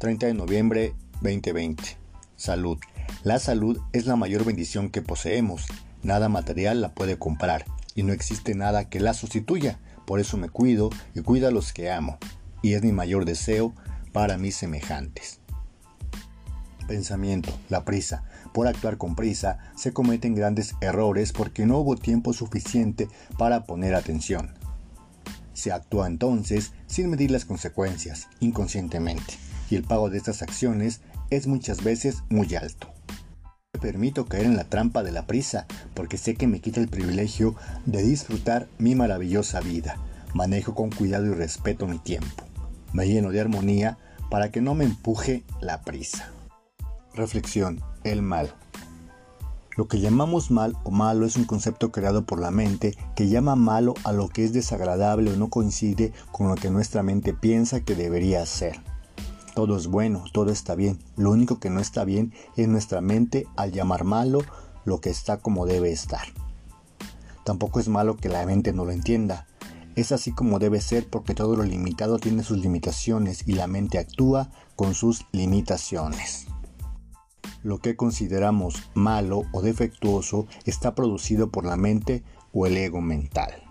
30 de noviembre 2020. Salud. La salud es la mayor bendición que poseemos. Nada material la puede comprar y no existe nada que la sustituya. Por eso me cuido y cuido a los que amo. Y es mi mayor deseo para mis semejantes. Pensamiento. La prisa. Por actuar con prisa se cometen grandes errores porque no hubo tiempo suficiente para poner atención. Se actúa entonces sin medir las consecuencias, inconscientemente y el pago de estas acciones es muchas veces muy alto. Me permito caer en la trampa de la prisa porque sé que me quita el privilegio de disfrutar mi maravillosa vida. Manejo con cuidado y respeto mi tiempo. Me lleno de armonía para que no me empuje la prisa. Reflexión. El mal. Lo que llamamos mal o malo es un concepto creado por la mente que llama malo a lo que es desagradable o no coincide con lo que nuestra mente piensa que debería ser. Todo es bueno, todo está bien. Lo único que no está bien es nuestra mente al llamar malo lo que está como debe estar. Tampoco es malo que la mente no lo entienda. Es así como debe ser porque todo lo limitado tiene sus limitaciones y la mente actúa con sus limitaciones. Lo que consideramos malo o defectuoso está producido por la mente o el ego mental.